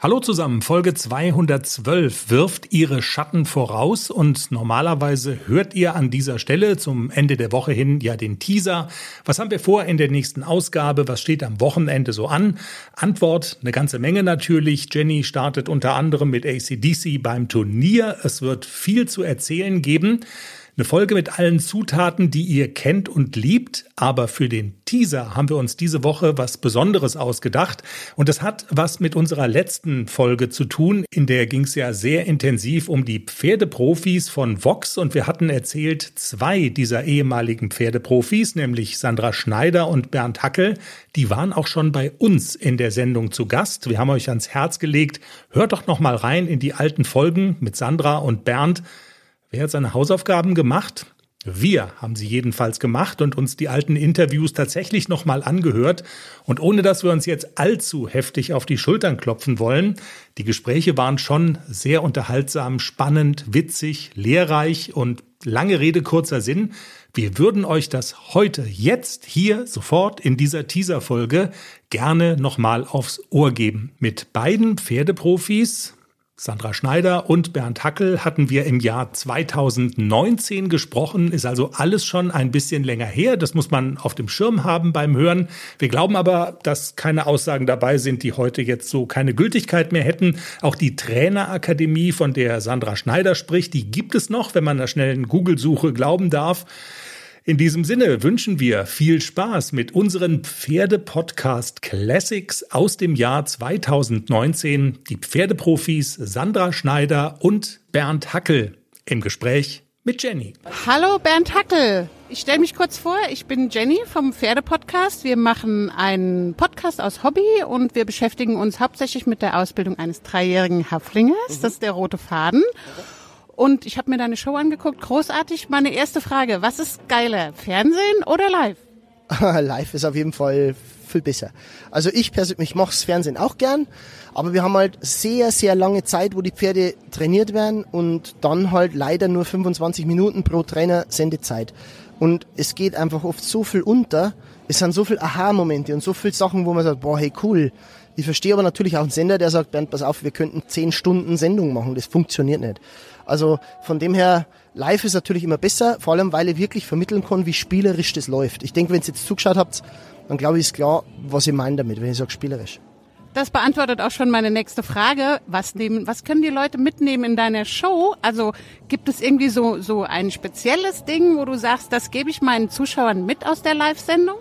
Hallo zusammen, Folge 212 wirft ihre Schatten voraus und normalerweise hört ihr an dieser Stelle zum Ende der Woche hin ja den Teaser. Was haben wir vor in der nächsten Ausgabe? Was steht am Wochenende so an? Antwort, eine ganze Menge natürlich. Jenny startet unter anderem mit ACDC beim Turnier. Es wird viel zu erzählen geben. Eine Folge mit allen Zutaten, die ihr kennt und liebt, aber für den Teaser haben wir uns diese Woche was Besonderes ausgedacht und das hat was mit unserer letzten Folge zu tun. In der ging es ja sehr intensiv um die Pferdeprofis von Vox und wir hatten erzählt, zwei dieser ehemaligen Pferdeprofis, nämlich Sandra Schneider und Bernd Hackel, die waren auch schon bei uns in der Sendung zu Gast. Wir haben euch ans Herz gelegt, hört doch noch mal rein in die alten Folgen mit Sandra und Bernd. Wer hat seine Hausaufgaben gemacht? Wir haben sie jedenfalls gemacht und uns die alten Interviews tatsächlich nochmal angehört. Und ohne dass wir uns jetzt allzu heftig auf die Schultern klopfen wollen, die Gespräche waren schon sehr unterhaltsam, spannend, witzig, lehrreich und lange Rede, kurzer Sinn. Wir würden euch das heute, jetzt, hier, sofort in dieser Teaser-Folge gerne nochmal aufs Ohr geben. Mit beiden Pferdeprofis, Sandra Schneider und Bernd Hackel hatten wir im Jahr 2019 gesprochen, ist also alles schon ein bisschen länger her. Das muss man auf dem Schirm haben beim Hören. Wir glauben aber, dass keine Aussagen dabei sind, die heute jetzt so keine Gültigkeit mehr hätten. Auch die Trainerakademie, von der Sandra Schneider spricht, die gibt es noch, wenn man einer schnellen Google-Suche glauben darf. In diesem Sinne wünschen wir viel Spaß mit unseren Pferde-Podcast Classics aus dem Jahr 2019. Die Pferdeprofis Sandra Schneider und Bernd Hackel im Gespräch mit Jenny. Hallo Bernd Hackel. Ich stelle mich kurz vor, ich bin Jenny vom Pferdepodcast. Wir machen einen Podcast aus Hobby und wir beschäftigen uns hauptsächlich mit der Ausbildung eines dreijährigen Haflingers. Mhm. Das ist der rote Faden. Okay. Und ich habe mir deine Show angeguckt. Großartig. Meine erste Frage. Was ist geiler? Fernsehen oder live? live ist auf jeden Fall viel besser. Also ich persönlich, ich mache das Fernsehen auch gern, aber wir haben halt sehr, sehr lange Zeit, wo die Pferde trainiert werden und dann halt leider nur 25 Minuten pro Trainer Sendezeit. Und es geht einfach oft so viel unter. Es sind so viele Aha-Momente und so viele Sachen, wo man sagt, boah, hey, cool. Ich verstehe aber natürlich auch einen Sender, der sagt, Bernd, pass auf, wir könnten 10 Stunden Sendung machen. Das funktioniert nicht. Also von dem her, live ist natürlich immer besser, vor allem weil ich wirklich vermitteln kann, wie spielerisch das läuft. Ich denke, wenn ihr jetzt zugeschaut habt, dann glaube ich, ist klar, was ich meine damit, wenn ich sage spielerisch. Das beantwortet auch schon meine nächste Frage. Was nehmen, was können die Leute mitnehmen in deiner Show? Also gibt es irgendwie so, so ein spezielles Ding, wo du sagst, das gebe ich meinen Zuschauern mit aus der Live-Sendung?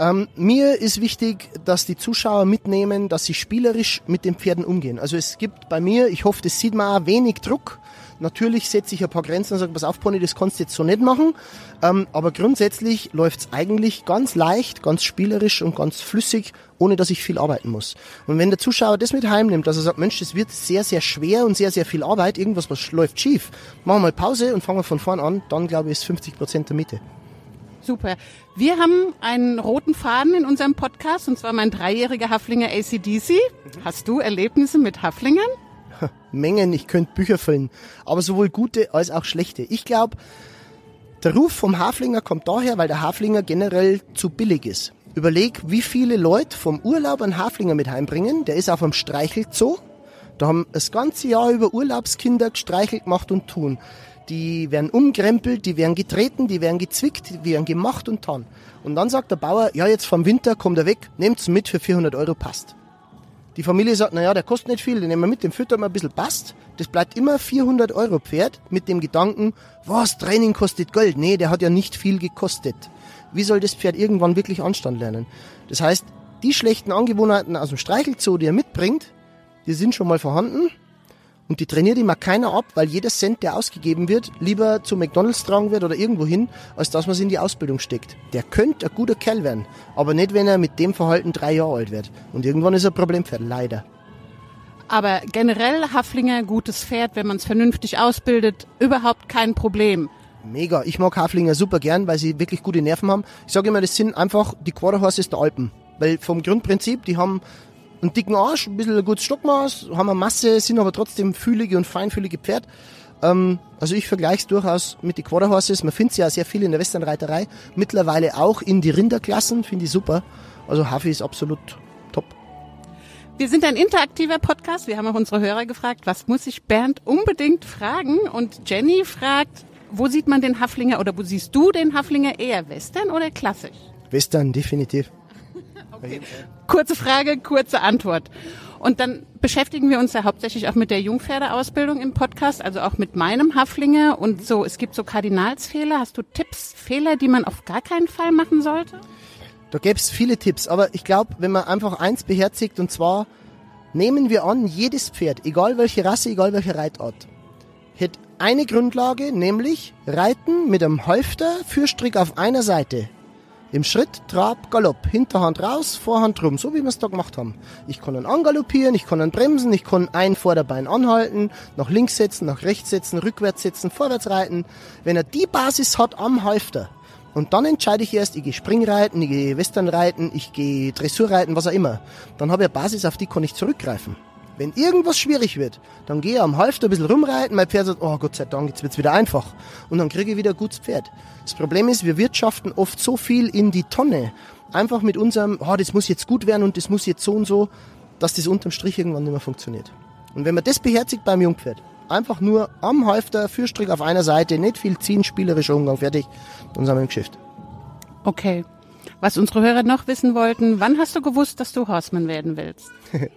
Ähm, mir ist wichtig, dass die Zuschauer mitnehmen, dass sie spielerisch mit den Pferden umgehen. Also es gibt bei mir, ich hoffe, das sieht man auch, wenig Druck. Natürlich setze ich ein paar Grenzen und sage, pass auf, Pony, das kannst du jetzt so nicht machen. Ähm, aber grundsätzlich läuft es eigentlich ganz leicht, ganz spielerisch und ganz flüssig, ohne dass ich viel arbeiten muss. Und wenn der Zuschauer das mit heimnimmt, dass er sagt, Mensch, das wird sehr, sehr schwer und sehr, sehr viel Arbeit, irgendwas was läuft schief, machen wir mal Pause und fangen wir von vorn an, dann glaube ich, ist 50 Prozent der Mitte. Super. Wir haben einen roten Faden in unserem Podcast, und zwar mein dreijähriger Haflinger ACDC. Hast du Erlebnisse mit Haflingern? Mengen, ich könnte Bücher füllen, aber sowohl gute als auch schlechte. Ich glaube, der Ruf vom Haflinger kommt daher, weil der Haflinger generell zu billig ist. Überleg, wie viele Leute vom Urlaub einen Haflinger mit heimbringen. Der ist auf einem Streichelzoo. Da haben das ganze Jahr über Urlaubskinder gestreichelt gemacht und tun. Die werden umkrempelt, die werden getreten, die werden gezwickt, die werden gemacht und tan. Und dann sagt der Bauer, ja, jetzt vom Winter kommt er weg, nehmt's mit für 400 Euro, passt. Die Familie sagt, naja, der kostet nicht viel, den nehmen wir mit, den füttern wir ein bisschen passt. Das bleibt immer 400 Euro Pferd mit dem Gedanken, was, Training kostet Geld. Nee, der hat ja nicht viel gekostet. Wie soll das Pferd irgendwann wirklich Anstand lernen? Das heißt, die schlechten Angewohnheiten aus dem Streichelzoo, die er mitbringt, die sind schon mal vorhanden und die trainiert immer keiner ab, weil jeder Cent, der ausgegeben wird, lieber zu McDonalds tragen wird oder irgendwo hin, als dass man es in die Ausbildung steckt. Der könnte ein guter Kerl werden, aber nicht, wenn er mit dem Verhalten drei Jahre alt wird. Und irgendwann ist er ein Problempferd, leider. Aber generell Haflinger, gutes Pferd, wenn man es vernünftig ausbildet, überhaupt kein Problem. Mega. Ich mag Haflinger super gern, weil sie wirklich gute Nerven haben. Ich sage immer, das sind einfach die Quarterhorses der Alpen. Weil vom Grundprinzip, die haben einen dicken Arsch, ein bisschen ein gutes Stockmaß, haben eine Masse, sind aber trotzdem fühlige und feinfühlige Pferd. Ähm, also ich vergleiche es durchaus mit den Quarter Horses. Man findet sie ja sehr viel in der Westernreiterei. Mittlerweile auch in die Rinderklassen, finde ich super. Also Hafi ist absolut top. Wir sind ein interaktiver Podcast. Wir haben auch unsere Hörer gefragt, was muss ich Bernd unbedingt fragen? Und Jenny fragt, wo sieht man den Haflinger oder wo siehst du den Haflinger eher Western oder klassisch? Western, definitiv. Okay. Kurze Frage, kurze Antwort. Und dann beschäftigen wir uns ja hauptsächlich auch mit der Jungpferdeausbildung im Podcast, also auch mit meinem Haflinger und so. Es gibt so Kardinalsfehler. Hast du Tipps, Fehler, die man auf gar keinen Fall machen sollte? Da gäbe es viele Tipps, aber ich glaube, wenn man einfach eins beherzigt und zwar nehmen wir an, jedes Pferd, egal welche Rasse, egal welche Reitart, hat eine Grundlage, nämlich Reiten mit einem Halfter, Fürstrick auf einer Seite. Im Schritt, Trab, Galopp, Hinterhand raus, Vorhand rum, so wie wir es da gemacht haben. Ich kann ihn angaloppieren, ich kann ihn bremsen, ich kann ein Vorderbein anhalten, nach links setzen, nach rechts setzen, rückwärts setzen, vorwärts reiten. Wenn er die Basis hat am Halfter, und dann entscheide ich erst, ich gehe Springreiten, ich gehe Westernreiten, ich gehe Dressurreiten, was auch immer. Dann habe ich eine Basis, auf die kann ich zurückgreifen. Wenn irgendwas schwierig wird, dann gehe ich am Halfter ein bisschen rumreiten, mein Pferd sagt, oh Gott sei Dank, jetzt wird's wieder einfach. Und dann kriege ich wieder ein gutes Pferd. Das Problem ist, wir wirtschaften oft so viel in die Tonne, einfach mit unserem, oh, das muss jetzt gut werden und das muss jetzt so und so, dass das unterm Strich irgendwann nicht mehr funktioniert. Und wenn man das beherzigt beim Jungpferd, einfach nur am Halfter, Fürstrick auf einer Seite, nicht viel ziehen, spielerischer Umgang, fertig, dann sind wir im Geschäft. Okay. Was unsere Hörer noch wissen wollten, wann hast du gewusst, dass du Horseman werden willst?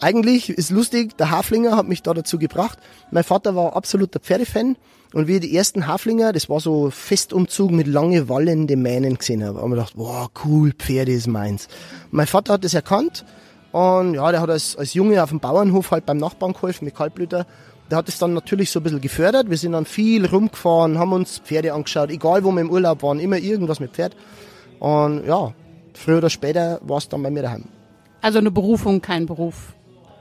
Eigentlich ist lustig, der Haflinger hat mich da dazu gebracht. Mein Vater war absoluter Pferdefan und wie die ersten Haflinger, das war so Festumzug mit lange wallende Mähnen gesehen habe, haben wir gedacht, wow, cool, Pferde ist meins. Mein Vater hat das erkannt und ja, der hat als, als Junge auf dem Bauernhof halt beim Nachbarn geholfen mit Kaltblüter. Der hat es dann natürlich so ein bisschen gefördert. Wir sind dann viel rumgefahren, haben uns Pferde angeschaut, egal wo wir im Urlaub waren, immer irgendwas mit Pferd. Und ja, früher oder später war es dann bei mir daheim. Also eine Berufung, kein Beruf.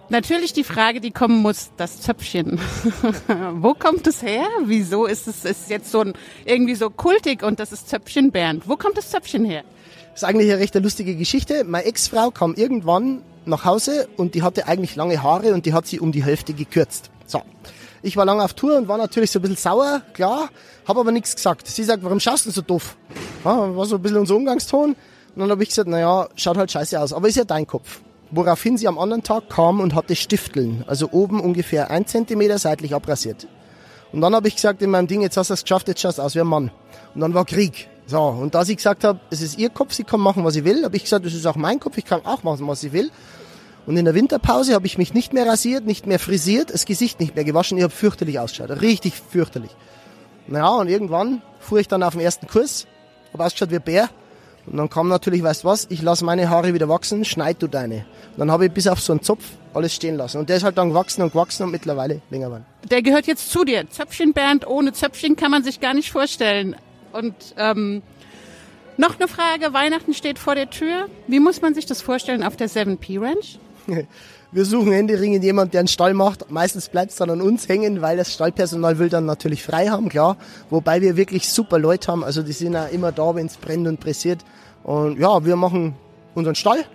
Natürlich die Frage, die kommen muss, das Zöpfchen. Wo kommt es her? Wieso ist es ist jetzt so ein, irgendwie so kultig und das ist Zöpfchen Bernd? Wo kommt das Zöpfchen her? Das ist eigentlich eine recht lustige Geschichte. Meine Ex-Frau kam irgendwann nach Hause und die hatte eigentlich lange Haare und die hat sie um die Hälfte gekürzt. So. Ich war lange auf Tour und war natürlich so ein bisschen sauer, klar, habe aber nichts gesagt. Sie sagt, warum schaust du so doof? Ja, war so ein bisschen unser Umgangston. Und dann habe ich gesagt, naja, schaut halt scheiße aus, aber ist ja dein Kopf. Woraufhin sie am anderen Tag kam und hatte Stifteln, also oben ungefähr ein Zentimeter seitlich abrasiert. Und dann habe ich gesagt in meinem Ding, jetzt hast du es geschafft, jetzt schaust du aus wie ein Mann. Und dann war Krieg. So, und da sie gesagt hat, es ist ihr Kopf, sie kann machen, was sie will, habe ich gesagt, es ist auch mein Kopf, ich kann auch machen, was ich will. Und in der Winterpause habe ich mich nicht mehr rasiert, nicht mehr frisiert, das Gesicht nicht mehr gewaschen, ich habe fürchterlich ausgeschaut, richtig fürchterlich. Naja, und irgendwann fuhr ich dann auf den ersten Kurs, habe ausgeschaut wie ein Bär, und dann kam natürlich, weißt du was, ich lasse meine Haare wieder wachsen, schneid du deine. Und dann habe ich bis auf so einen Zopf alles stehen lassen. Und der ist halt dann gewachsen und gewachsen und mittlerweile länger geworden. Der gehört jetzt zu dir. Zöpfchen Bernd, ohne Zöpfchen kann man sich gar nicht vorstellen. Und ähm, noch eine Frage, Weihnachten steht vor der Tür. Wie muss man sich das vorstellen auf der 7P Ranch? Wir suchen händeringend jemand, der einen Stall macht. Meistens bleibt es dann an uns hängen, weil das Stallpersonal will dann natürlich frei haben, klar. Wobei wir wirklich super Leute haben. Also die sind ja immer da, wenn es brennt und pressiert. Und ja, wir machen unseren Stall.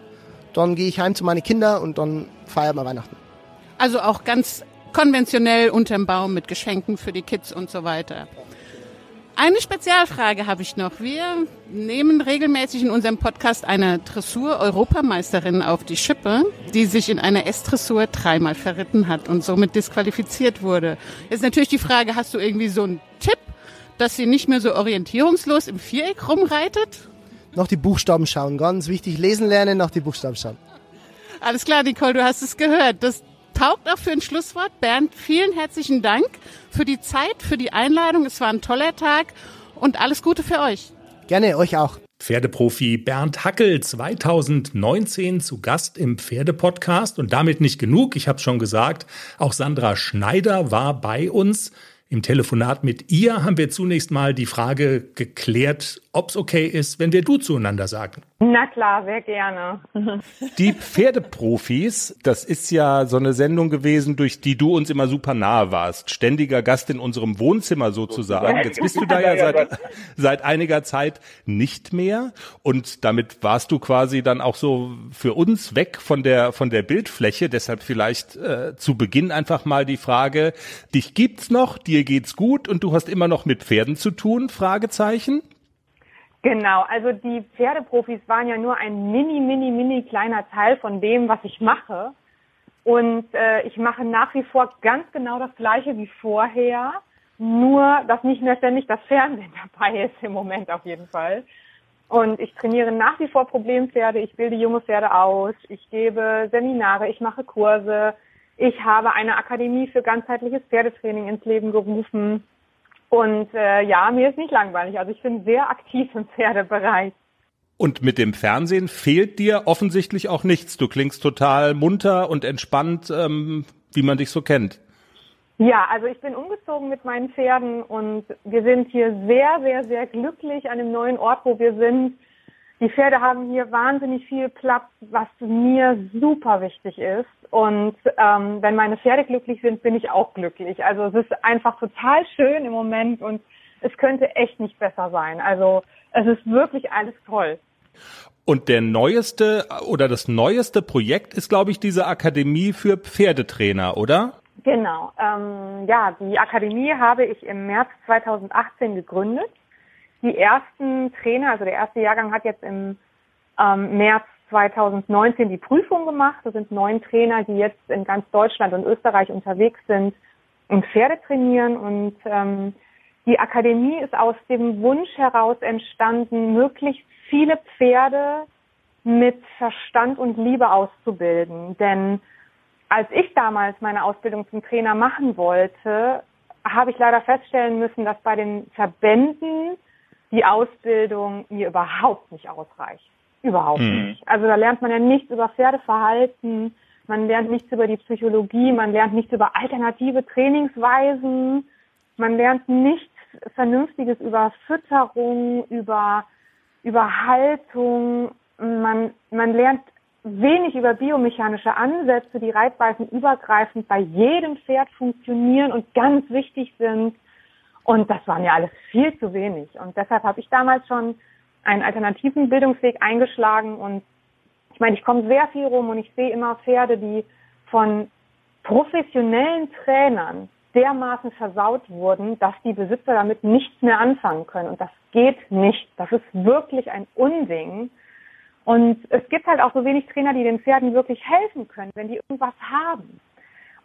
Dann gehe ich heim zu meinen Kindern und dann feiern wir Weihnachten. Also auch ganz konventionell unterm Baum mit Geschenken für die Kids und so weiter. Eine Spezialfrage habe ich noch. Wir nehmen regelmäßig in unserem Podcast eine Dressur-Europameisterin auf die Schippe, die sich in einer S-Dressur dreimal verritten hat und somit disqualifiziert wurde. Jetzt natürlich die Frage, hast du irgendwie so einen Tipp, dass sie nicht mehr so orientierungslos im Viereck rumreitet? Nach die Buchstaben schauen, ganz wichtig. Lesen lernen, nach die Buchstaben schauen. Alles klar, Nicole, du hast es gehört. Das taugt auch für ein Schlusswort. Bernd, vielen herzlichen Dank für die Zeit, für die Einladung. Es war ein toller Tag und alles Gute für euch. Gerne, euch auch. Pferdeprofi Bernd Hackel 2019 zu Gast im Pferdepodcast und damit nicht genug. Ich habe schon gesagt, auch Sandra Schneider war bei uns. Im Telefonat mit ihr haben wir zunächst mal die Frage geklärt, ob es okay ist, wenn wir du zueinander sagen. Na klar, sehr gerne. Die Pferdeprofis, das ist ja so eine Sendung gewesen, durch die du uns immer super nahe warst. Ständiger Gast in unserem Wohnzimmer sozusagen. Jetzt bist du da ja seit, seit einiger Zeit nicht mehr. Und damit warst du quasi dann auch so für uns weg von der, von der Bildfläche. Deshalb vielleicht äh, zu Beginn einfach mal die Frage, dich gibt's noch, dir geht's gut und du hast immer noch mit Pferden zu tun? Fragezeichen. Genau, also die Pferdeprofis waren ja nur ein mini, mini, mini kleiner Teil von dem, was ich mache. Und äh, ich mache nach wie vor ganz genau das gleiche wie vorher, nur dass nicht mehr ständig das Fernsehen dabei ist im Moment auf jeden Fall. Und ich trainiere nach wie vor Problempferde, ich bilde junge Pferde aus, ich gebe Seminare, ich mache Kurse, ich habe eine Akademie für ganzheitliches Pferdetraining ins Leben gerufen. Und äh, ja, mir ist nicht langweilig. Also ich bin sehr aktiv im Pferdebereich. Und mit dem Fernsehen fehlt dir offensichtlich auch nichts. Du klingst total munter und entspannt, ähm, wie man dich so kennt. Ja, also ich bin umgezogen mit meinen Pferden und wir sind hier sehr, sehr, sehr glücklich an dem neuen Ort, wo wir sind. Die Pferde haben hier wahnsinnig viel Platz, was mir super wichtig ist. Und ähm, wenn meine Pferde glücklich sind, bin ich auch glücklich. Also es ist einfach total schön im Moment und es könnte echt nicht besser sein. Also es ist wirklich alles toll. Und der neueste oder das neueste Projekt ist, glaube ich, diese Akademie für Pferdetrainer, oder? Genau. Ähm, ja, die Akademie habe ich im März 2018 gegründet die ersten Trainer, also der erste Jahrgang hat jetzt im ähm, März 2019 die Prüfung gemacht. Das sind neun Trainer, die jetzt in ganz Deutschland und Österreich unterwegs sind und Pferde trainieren. Und ähm, die Akademie ist aus dem Wunsch heraus entstanden, möglichst viele Pferde mit Verstand und Liebe auszubilden. Denn als ich damals meine Ausbildung zum Trainer machen wollte, habe ich leider feststellen müssen, dass bei den Verbänden die Ausbildung mir überhaupt nicht ausreicht. Überhaupt mhm. nicht. Also da lernt man ja nichts über Pferdeverhalten, man lernt nichts über die Psychologie, man lernt nichts über alternative Trainingsweisen, man lernt nichts Vernünftiges über Fütterung, über, über Haltung, man, man lernt wenig über biomechanische Ansätze, die reitweisen übergreifend bei jedem Pferd funktionieren und ganz wichtig sind. Und das war mir alles viel zu wenig. Und deshalb habe ich damals schon einen alternativen Bildungsweg eingeschlagen. Und ich meine, ich komme sehr viel rum und ich sehe immer Pferde, die von professionellen Trainern dermaßen versaut wurden, dass die Besitzer damit nichts mehr anfangen können. Und das geht nicht. Das ist wirklich ein Unding. Und es gibt halt auch so wenig Trainer, die den Pferden wirklich helfen können, wenn die irgendwas haben.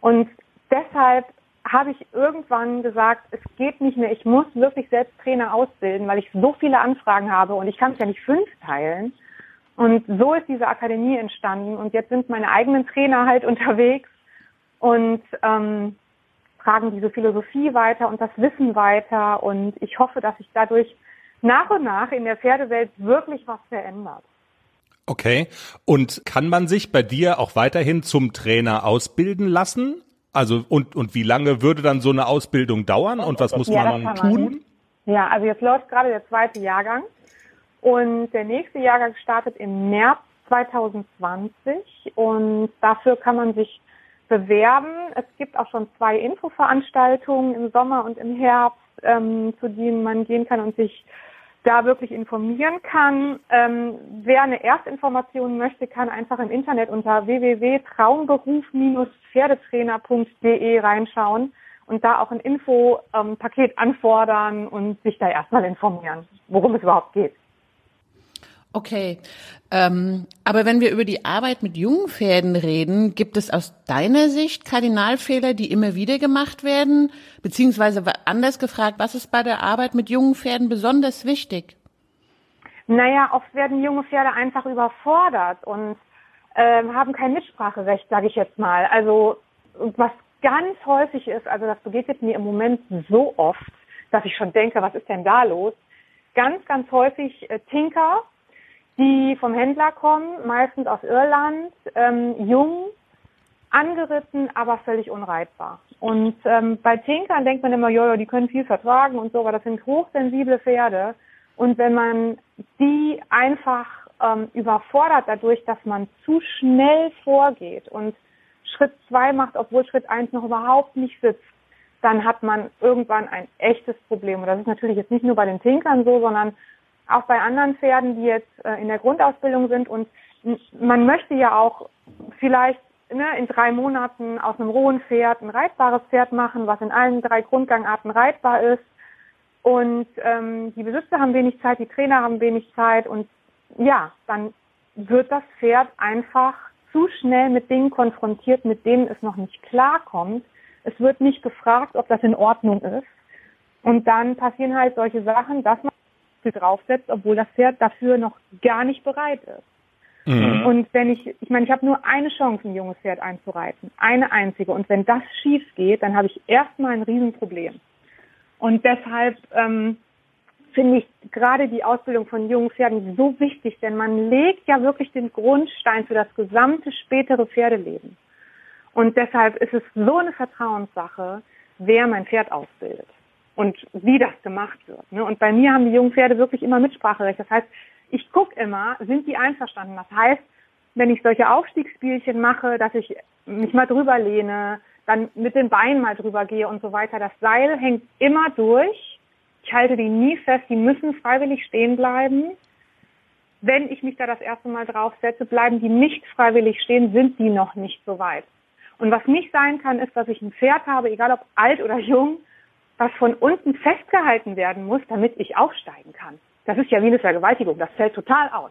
Und deshalb habe ich irgendwann gesagt, es geht nicht mehr, ich muss wirklich selbst Trainer ausbilden, weil ich so viele Anfragen habe und ich kann es ja nicht fünf teilen. Und so ist diese Akademie entstanden und jetzt sind meine eigenen Trainer halt unterwegs und ähm, tragen diese Philosophie weiter und das Wissen weiter und ich hoffe, dass sich dadurch nach und nach in der Pferdewelt wirklich was verändert. Okay. Und kann man sich bei dir auch weiterhin zum Trainer ausbilden lassen? Also und und wie lange würde dann so eine Ausbildung dauern und was muss ja, man dann tun? Man. Ja, also jetzt läuft gerade der zweite Jahrgang und der nächste Jahrgang startet im März 2020 und dafür kann man sich bewerben. Es gibt auch schon zwei Infoveranstaltungen im Sommer und im Herbst, ähm, zu denen man gehen kann und sich da wirklich informieren kann. Ähm, wer eine Erstinformation möchte, kann einfach im Internet unter www.traumberuf-pferdetrainer.de reinschauen und da auch ein Infopaket ähm, anfordern und sich da erstmal informieren, worum es überhaupt geht. Okay, ähm, aber wenn wir über die Arbeit mit jungen Pferden reden, gibt es aus deiner Sicht Kardinalfehler, die immer wieder gemacht werden? Beziehungsweise anders gefragt, was ist bei der Arbeit mit jungen Pferden besonders wichtig? Naja, oft werden junge Pferde einfach überfordert und äh, haben kein Mitspracherecht, sage ich jetzt mal. Also was ganz häufig ist, also das begegnet mir im Moment so oft, dass ich schon denke, was ist denn da los? Ganz, ganz häufig äh, Tinker, die vom Händler kommen, meistens aus Irland, ähm, jung, angeritten, aber völlig unreitbar. Und ähm, bei Tinkern denkt man immer, jojo, die können viel vertragen und so, aber das sind hochsensible Pferde. Und wenn man die einfach ähm, überfordert dadurch, dass man zu schnell vorgeht und Schritt zwei macht, obwohl Schritt eins noch überhaupt nicht sitzt, dann hat man irgendwann ein echtes Problem. Und das ist natürlich jetzt nicht nur bei den Tinkern so, sondern auch bei anderen Pferden, die jetzt äh, in der Grundausbildung sind. Und man möchte ja auch vielleicht ne, in drei Monaten aus einem rohen Pferd ein reitbares Pferd machen, was in allen drei Grundgangarten reitbar ist. Und ähm, die Besitzer haben wenig Zeit, die Trainer haben wenig Zeit und ja, dann wird das Pferd einfach zu schnell mit Dingen konfrontiert, mit denen es noch nicht klarkommt. Es wird nicht gefragt, ob das in Ordnung ist. Und dann passieren halt solche Sachen, dass man sie draufsetzt, obwohl das Pferd dafür noch gar nicht bereit ist. Mhm. Und wenn ich, ich meine, ich habe nur eine Chance, ein junges Pferd einzureiten. Eine einzige. Und wenn das schief geht, dann habe ich erstmal ein Riesenproblem. Und deshalb ähm, finde ich gerade die Ausbildung von jungen Pferden so wichtig, denn man legt ja wirklich den Grundstein für das gesamte spätere Pferdeleben. Und deshalb ist es so eine Vertrauenssache, wer mein Pferd ausbildet und wie das gemacht wird. Ne? Und bei mir haben die jungen Pferde wirklich immer Mitspracherecht. Das heißt, ich gucke immer, sind die einverstanden? Das heißt, wenn ich solche Aufstiegsspielchen mache, dass ich mich mal drüber lehne, dann mit den Beinen mal drüber gehe und so weiter. Das Seil hängt immer durch. Ich halte die nie fest. Die müssen freiwillig stehen bleiben. Wenn ich mich da das erste Mal draufsetze, bleiben die nicht freiwillig stehen, sind die noch nicht so weit. Und was nicht sein kann, ist, dass ich ein Pferd habe, egal ob alt oder jung, was von unten festgehalten werden muss, damit ich aufsteigen kann. Das ist ja wie eine Vergewaltigung. Das fällt total aus.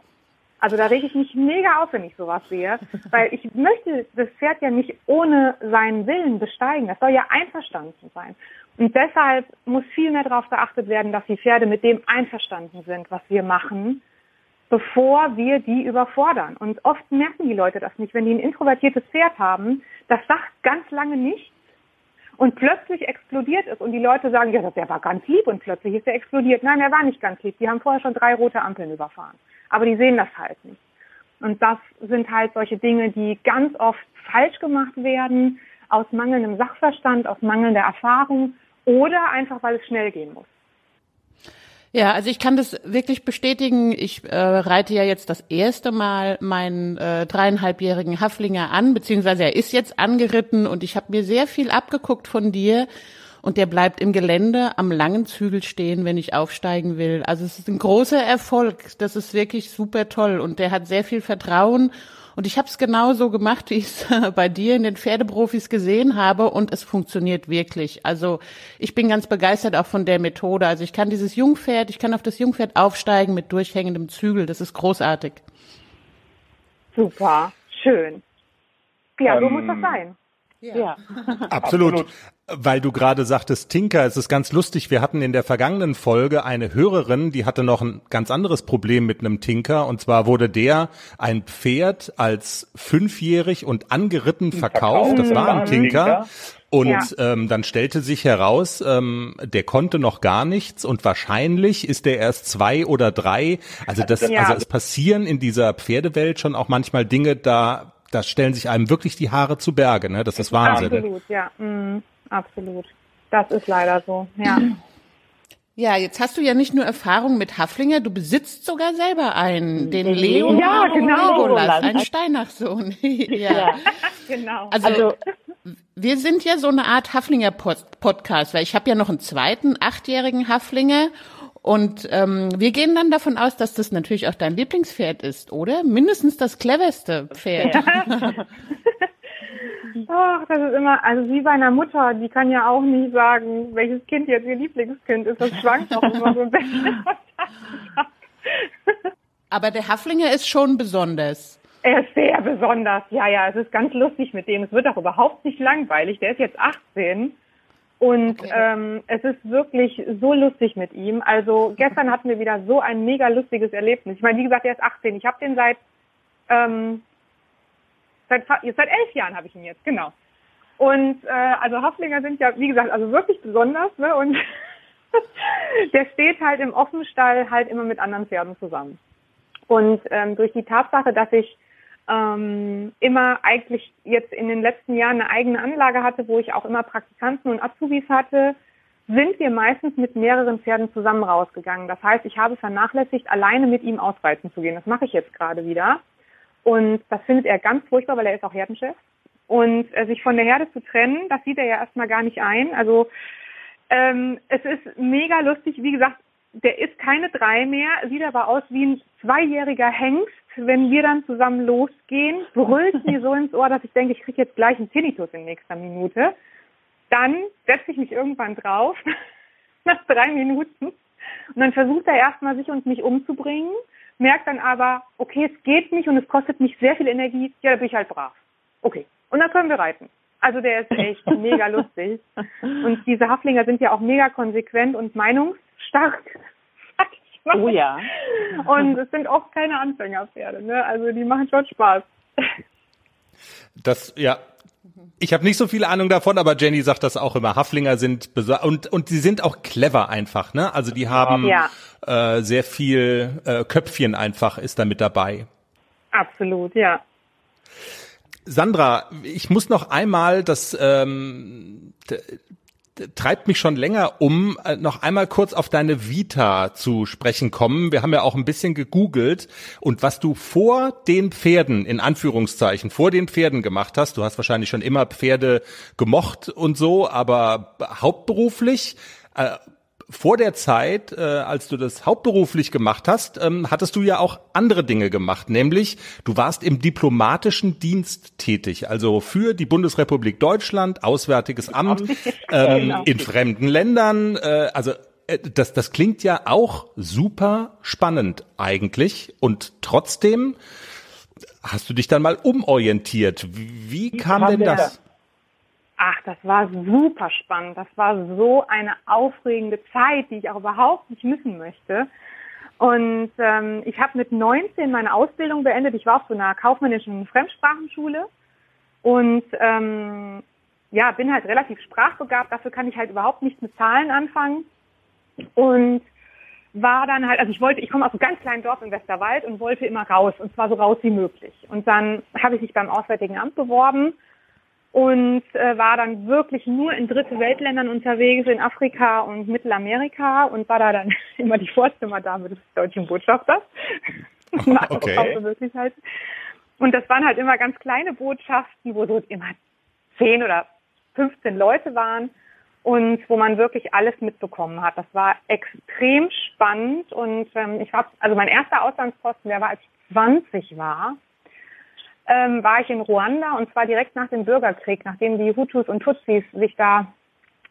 Also da rege ich mich mega auf, wenn ich sowas sehe, weil ich möchte das Pferd ja nicht ohne seinen Willen besteigen. Das soll ja einverstanden sein. Und deshalb muss viel mehr darauf geachtet werden, dass die Pferde mit dem einverstanden sind, was wir machen, bevor wir die überfordern. Und oft merken die Leute das nicht. Wenn die ein introvertiertes Pferd haben, das sagt ganz lange nichts und plötzlich explodiert es und die Leute sagen, ja, der war ganz lieb und plötzlich ist er explodiert. Nein, er war nicht ganz lieb. Die haben vorher schon drei rote Ampeln überfahren aber die sehen das halt nicht. Und das sind halt solche Dinge, die ganz oft falsch gemacht werden, aus mangelndem Sachverstand, aus mangelnder Erfahrung oder einfach, weil es schnell gehen muss. Ja, also ich kann das wirklich bestätigen. Ich äh, reite ja jetzt das erste Mal meinen äh, dreieinhalbjährigen Haflinger an, beziehungsweise er ist jetzt angeritten und ich habe mir sehr viel abgeguckt von dir und der bleibt im Gelände am langen Zügel stehen, wenn ich aufsteigen will. Also es ist ein großer Erfolg. Das ist wirklich super toll und der hat sehr viel Vertrauen. Und ich habe es genauso gemacht, wie ich es bei dir in den Pferdeprofis gesehen habe und es funktioniert wirklich. Also ich bin ganz begeistert auch von der Methode. Also ich kann dieses Jungpferd, ich kann auf das Jungpferd aufsteigen mit durchhängendem Zügel. Das ist großartig. Super, schön. Ja, so ähm, muss das sein. Ja. ja. Absolut. Absolut. Weil du gerade sagtest, Tinker, es ist ganz lustig. Wir hatten in der vergangenen Folge eine Hörerin, die hatte noch ein ganz anderes Problem mit einem Tinker. Und zwar wurde der ein Pferd als fünfjährig und angeritten verkauft. Das war ein Tinker. Und ja. ähm, dann stellte sich heraus, ähm, der konnte noch gar nichts und wahrscheinlich ist der erst zwei oder drei. Also das, ja. also es passieren in dieser Pferdewelt schon auch manchmal Dinge, da da stellen sich einem wirklich die Haare zu Berge, ne? Das ist Wahnsinn. Absolut, ja, mm, absolut. Das ist leider so, ja. Ja, jetzt hast du ja nicht nur Erfahrung mit Haflinger, du besitzt sogar selber einen, den Leo ja, genau. Legolas, einen Steinachsohn. ja. ja, genau. Also, also, wir sind ja so eine Art Haflinger-Podcast, weil ich habe ja noch einen zweiten achtjährigen Haflinger und ähm, wir gehen dann davon aus, dass das natürlich auch dein Lieblingspferd ist, oder? Mindestens das cleverste Pferd. Ja. Ach, das ist immer, also wie bei einer Mutter, die kann ja auch nicht sagen, welches Kind jetzt ihr Lieblingskind ist. Das schwankt auch immer so ein bisschen. Aber der Haflinger ist schon besonders. Er ist sehr besonders. Ja, ja, es ist ganz lustig mit dem. Es wird auch überhaupt nicht langweilig. Der ist jetzt 18 und okay. ähm, es ist wirklich so lustig mit ihm. Also gestern hatten wir wieder so ein mega lustiges Erlebnis. Ich meine, wie gesagt, er ist 18. Ich habe den seit ähm, seit seit elf Jahren habe ich ihn jetzt, genau. Und äh, also Haflinger sind ja, wie gesagt, also wirklich besonders. Ne? Und der steht halt im Offenstall halt immer mit anderen Pferden zusammen. Und ähm, durch die Tatsache, dass ich ähm, immer eigentlich jetzt in den letzten Jahren eine eigene Anlage hatte, wo ich auch immer Praktikanten und Azubis hatte, sind wir meistens mit mehreren Pferden zusammen rausgegangen. Das heißt, ich habe vernachlässigt, alleine mit ihm ausreiten zu gehen. Das mache ich jetzt gerade wieder. Und das findet er ganz furchtbar, weil er ist auch Herdenchef. Und äh, sich von der Herde zu trennen, das sieht er ja erstmal gar nicht ein. Also ähm, es ist mega lustig. Wie gesagt, der ist keine drei mehr, sieht aber aus wie ein zweijähriger Hengst. Wenn wir dann zusammen losgehen, brüllt mir so ins Ohr, dass ich denke, ich kriege jetzt gleich einen Tinnitus in nächster Minute. Dann setze ich mich irgendwann drauf, nach drei Minuten. Und dann versucht er erstmal, sich und mich umzubringen, merkt dann aber, okay, es geht nicht und es kostet mich sehr viel Energie. Ja, da bin ich halt brav. Okay. Und dann können wir reiten. Also der ist echt mega lustig. Und diese Haflinger sind ja auch mega konsequent und meinungsstark. Oh ja. Und es sind oft keine Anfängerpferde, ne? Also die machen schon Spaß. Das, ja, ich habe nicht so viel Ahnung davon, aber Jenny sagt das auch immer. Haflinger sind und und die sind auch clever einfach, ne? Also die haben ja. äh, sehr viel äh, Köpfchen einfach ist da mit dabei. Absolut, ja. Sandra, ich muss noch einmal das ähm, treibt mich schon länger um, äh, noch einmal kurz auf deine Vita zu sprechen kommen. Wir haben ja auch ein bisschen gegoogelt und was du vor den Pferden, in Anführungszeichen, vor den Pferden gemacht hast, du hast wahrscheinlich schon immer Pferde gemocht und so, aber hauptberuflich, äh, vor der Zeit, äh, als du das hauptberuflich gemacht hast, ähm, hattest du ja auch andere Dinge gemacht, nämlich du warst im diplomatischen Dienst tätig, also für die Bundesrepublik Deutschland, Auswärtiges Amt ähm, genau. in fremden Ländern. Äh, also äh, das, das klingt ja auch super spannend eigentlich und trotzdem hast du dich dann mal umorientiert. Wie, wie kam denn das? Ach, das war super spannend. Das war so eine aufregende Zeit, die ich auch überhaupt nicht missen möchte. Und ähm, ich habe mit 19 meine Ausbildung beendet. Ich war auf so einer kaufmännischen Fremdsprachenschule und ähm, ja, bin halt relativ sprachbegabt. Dafür kann ich halt überhaupt nichts mit Zahlen anfangen. Und war dann halt, also ich wollte, ich komme aus einem ganz kleinen Dorf im Westerwald und wollte immer raus und zwar so raus wie möglich. Und dann habe ich mich beim Auswärtigen Amt beworben und äh, war dann wirklich nur in dritte Weltländern unterwegs, in Afrika und Mittelamerika und war da dann immer die Vorzimmerdame des deutschen Botschafters. okay. Und das waren halt immer ganz kleine Botschaften, wo so immer zehn oder 15 Leute waren und wo man wirklich alles mitbekommen hat. Das war extrem spannend und ähm, ich habe, also mein erster Auslandsposten, der war, als ich 20 war ähm, war ich in Ruanda und zwar direkt nach dem Bürgerkrieg, nachdem die Hutus und Tutsis sich da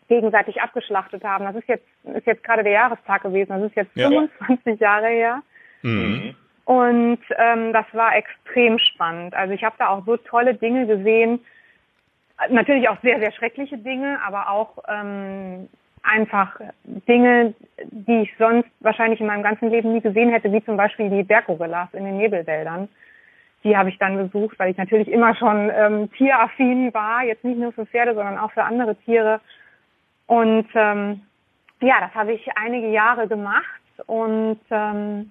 gegenseitig abgeschlachtet haben. Das ist jetzt, ist jetzt gerade der Jahrestag gewesen. Das ist jetzt ja. 25 Jahre her. Mhm. Und ähm, das war extrem spannend. Also ich habe da auch so tolle Dinge gesehen. Natürlich auch sehr, sehr schreckliche Dinge, aber auch ähm, einfach Dinge, die ich sonst wahrscheinlich in meinem ganzen Leben nie gesehen hätte, wie zum Beispiel die Berggorillas in den Nebelwäldern die habe ich dann besucht, weil ich natürlich immer schon ähm, tieraffin war, jetzt nicht nur für Pferde, sondern auch für andere Tiere. Und ähm, ja, das habe ich einige Jahre gemacht und ähm,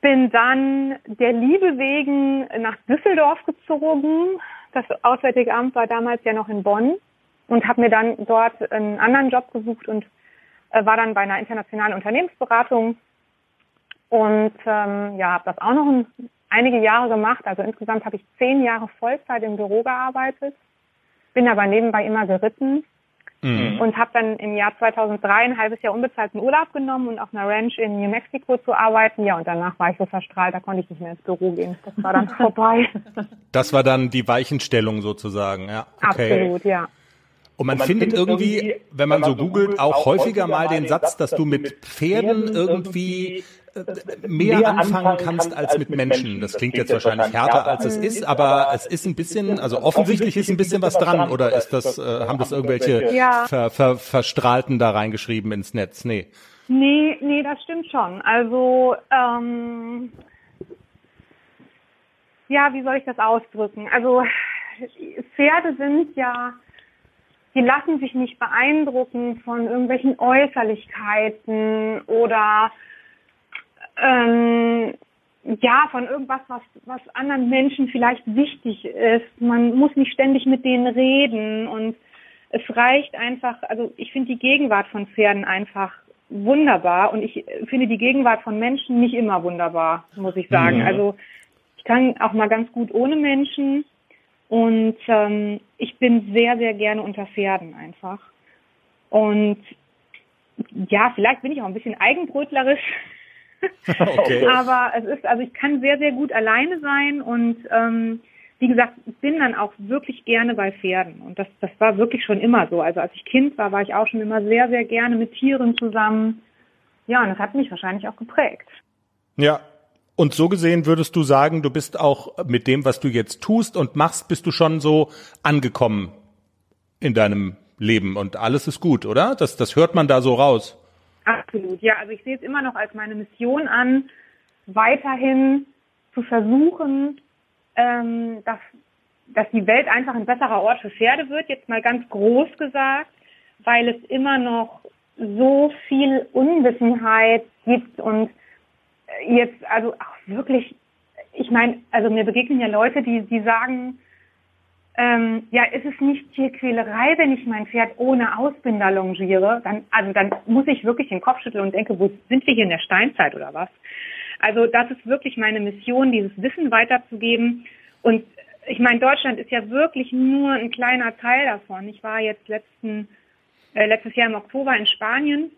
bin dann der Liebe wegen nach Düsseldorf gezogen. Das Auswärtige Amt war damals ja noch in Bonn und habe mir dann dort einen anderen Job gesucht und äh, war dann bei einer internationalen Unternehmensberatung und ähm, ja, habe das auch noch ein einige Jahre gemacht. Also insgesamt habe ich zehn Jahre Vollzeit im Büro gearbeitet, bin aber nebenbei immer geritten mhm. und habe dann im Jahr 2003 ein halbes Jahr unbezahlten Urlaub genommen und auf einer Ranch in New Mexico zu arbeiten. Ja, und danach war ich so verstrahlt, da konnte ich nicht mehr ins Büro gehen. Das war dann vorbei. Das war dann die Weichenstellung sozusagen, ja. Okay. Absolut, ja. Und man, man findet, findet irgendwie, wenn man, wenn man so googelt, auch häufiger mal den Satz, dass du mit Pferden irgendwie mehr, mehr anfangen kannst als mit Menschen. Das klingt jetzt wahrscheinlich härter, als es ist, aber es ist ein bisschen, also offensichtlich ist ein bisschen was dran, oder ist das, äh, haben das irgendwelche ja. ver, ver, Verstrahlten da reingeschrieben ins Netz? Nee. Nee, nee, das stimmt schon. Also, ähm, ja, wie soll ich das ausdrücken? Also, Pferde sind ja, die lassen sich nicht beeindrucken von irgendwelchen Äußerlichkeiten oder ähm, ja, von irgendwas, was, was anderen Menschen vielleicht wichtig ist. Man muss nicht ständig mit denen reden und es reicht einfach, also ich finde die Gegenwart von Pferden einfach wunderbar und ich finde die Gegenwart von Menschen nicht immer wunderbar, muss ich sagen. Mhm. Also ich kann auch mal ganz gut ohne Menschen und ähm, ich bin sehr, sehr gerne unter Pferden einfach. Und ja, vielleicht bin ich auch ein bisschen eigenbrötlerisch. okay. Aber es ist, also ich kann sehr, sehr gut alleine sein und ähm, wie gesagt, bin dann auch wirklich gerne bei Pferden. Und das, das war wirklich schon immer so. Also als ich Kind war, war ich auch schon immer sehr, sehr gerne mit Tieren zusammen. Ja, und das hat mich wahrscheinlich auch geprägt. Ja. Und so gesehen würdest du sagen, du bist auch mit dem, was du jetzt tust und machst, bist du schon so angekommen in deinem Leben und alles ist gut, oder? Das, das hört man da so raus. Absolut, ja. Also ich sehe es immer noch als meine Mission an, weiterhin zu versuchen, ähm, dass, dass die Welt einfach ein besserer Ort für Pferde wird, jetzt mal ganz groß gesagt, weil es immer noch so viel Unwissenheit gibt und jetzt also auch wirklich, ich meine, also mir begegnen ja Leute, die, die sagen, ähm, ja, ist es nicht Tierquälerei, wenn ich mein Pferd ohne Ausbinder longiere? Dann, also dann muss ich wirklich den Kopf schütteln und denke, wo sind wir hier in der Steinzeit oder was? Also das ist wirklich meine Mission, dieses Wissen weiterzugeben. Und ich meine, Deutschland ist ja wirklich nur ein kleiner Teil davon. Ich war jetzt letzten, äh, letztes Jahr im Oktober in Spanien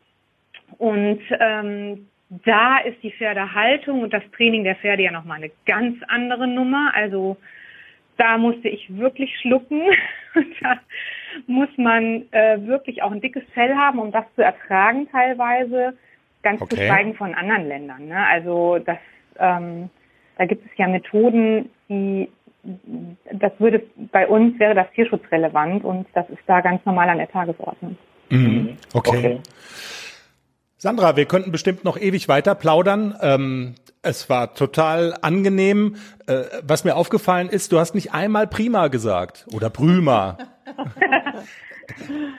und ähm, da ist die Pferdehaltung und das Training der Pferde ja nochmal eine ganz andere Nummer. Also da musste ich wirklich schlucken. da muss man äh, wirklich auch ein dickes Fell haben, um das zu ertragen teilweise. Ganz okay. zu schweigen von anderen Ländern. Ne? Also das, ähm, da gibt es ja Methoden, die das würde bei uns wäre das tierschutzrelevant und das ist da ganz normal an der Tagesordnung. Mhm. Okay. okay. Sandra, wir könnten bestimmt noch ewig weiter plaudern. Ähm, es war total angenehm. Äh, was mir aufgefallen ist, du hast nicht einmal prima gesagt oder prüma.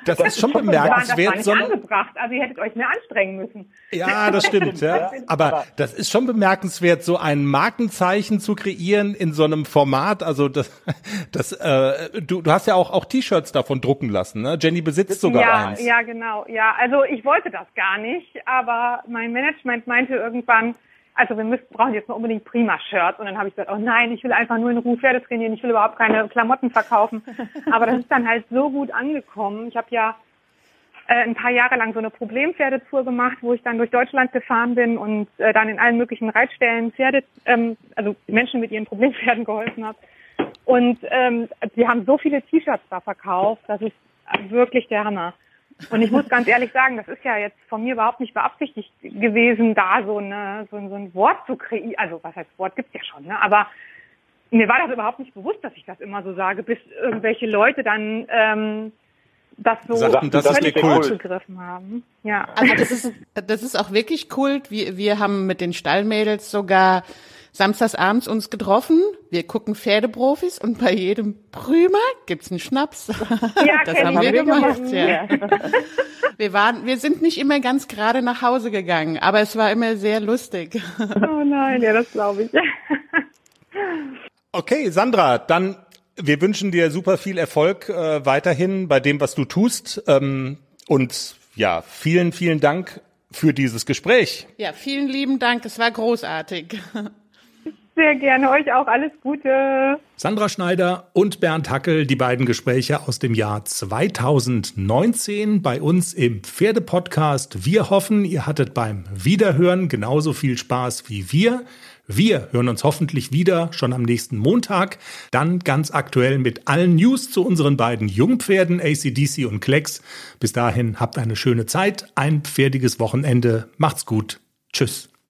Das, das ist schon bemerkenswert. Das war nicht angebracht. Also ihr hättet euch mehr anstrengen müssen. Ja, das stimmt. ja. Aber das ist schon bemerkenswert, so ein Markenzeichen zu kreieren in so einem Format. Also das, das, äh, du, du hast ja auch auch T-Shirts davon drucken lassen. Ne? Jenny besitzt sogar ja, eins. Ja, genau. Ja, also ich wollte das gar nicht, aber mein Management meinte irgendwann, also wir müssen, brauchen jetzt mal unbedingt Prima-Shirts. Und dann habe ich gesagt, oh nein, ich will einfach nur in Ruhe Pferde trainieren, ich will überhaupt keine Klamotten verkaufen. Aber das ist dann halt so gut angekommen. Ich habe ja äh, ein paar Jahre lang so eine Problempferdetour gemacht, wo ich dann durch Deutschland gefahren bin und äh, dann in allen möglichen Reitstellen Pferde, ähm, also Menschen mit ihren Problempferden geholfen habe. Und ähm, sie haben so viele T-Shirts da verkauft, das ist wirklich der Hammer. Und ich muss ganz ehrlich sagen, das ist ja jetzt von mir überhaupt nicht beabsichtigt gewesen, da so, eine, so, so ein Wort zu kreieren. Also was heißt Wort gibt's ja schon, ne? Aber mir war das überhaupt nicht bewusst, dass ich das immer so sage, bis irgendwelche Leute dann ähm, das so Sagten, das ist aufgegriffen haben. Ja. Also das ist das ist auch wirklich Kult. Wir, wir haben mit den Stallmädels sogar samstags abends uns getroffen. Wir gucken Pferdeprofis und bei jedem Prümer gibt's einen Schnaps. Ja, das haben wir gemacht. Ja. Wir waren, wir sind nicht immer ganz gerade nach Hause gegangen, aber es war immer sehr lustig. Oh nein, ja, das glaube ich. Okay, Sandra, dann wir wünschen dir super viel Erfolg äh, weiterhin bei dem, was du tust. Ähm, und ja, vielen, vielen Dank für dieses Gespräch. Ja, vielen lieben Dank. Es war großartig. Sehr gerne. Euch auch alles Gute. Sandra Schneider und Bernd Hackel, die beiden Gespräche aus dem Jahr 2019 bei uns im Pferdepodcast. Wir hoffen, ihr hattet beim Wiederhören genauso viel Spaß wie wir. Wir hören uns hoffentlich wieder schon am nächsten Montag, dann ganz aktuell mit allen News zu unseren beiden Jungpferden ACDC und Klecks. Bis dahin habt eine schöne Zeit, ein pferdiges Wochenende. Macht's gut. Tschüss.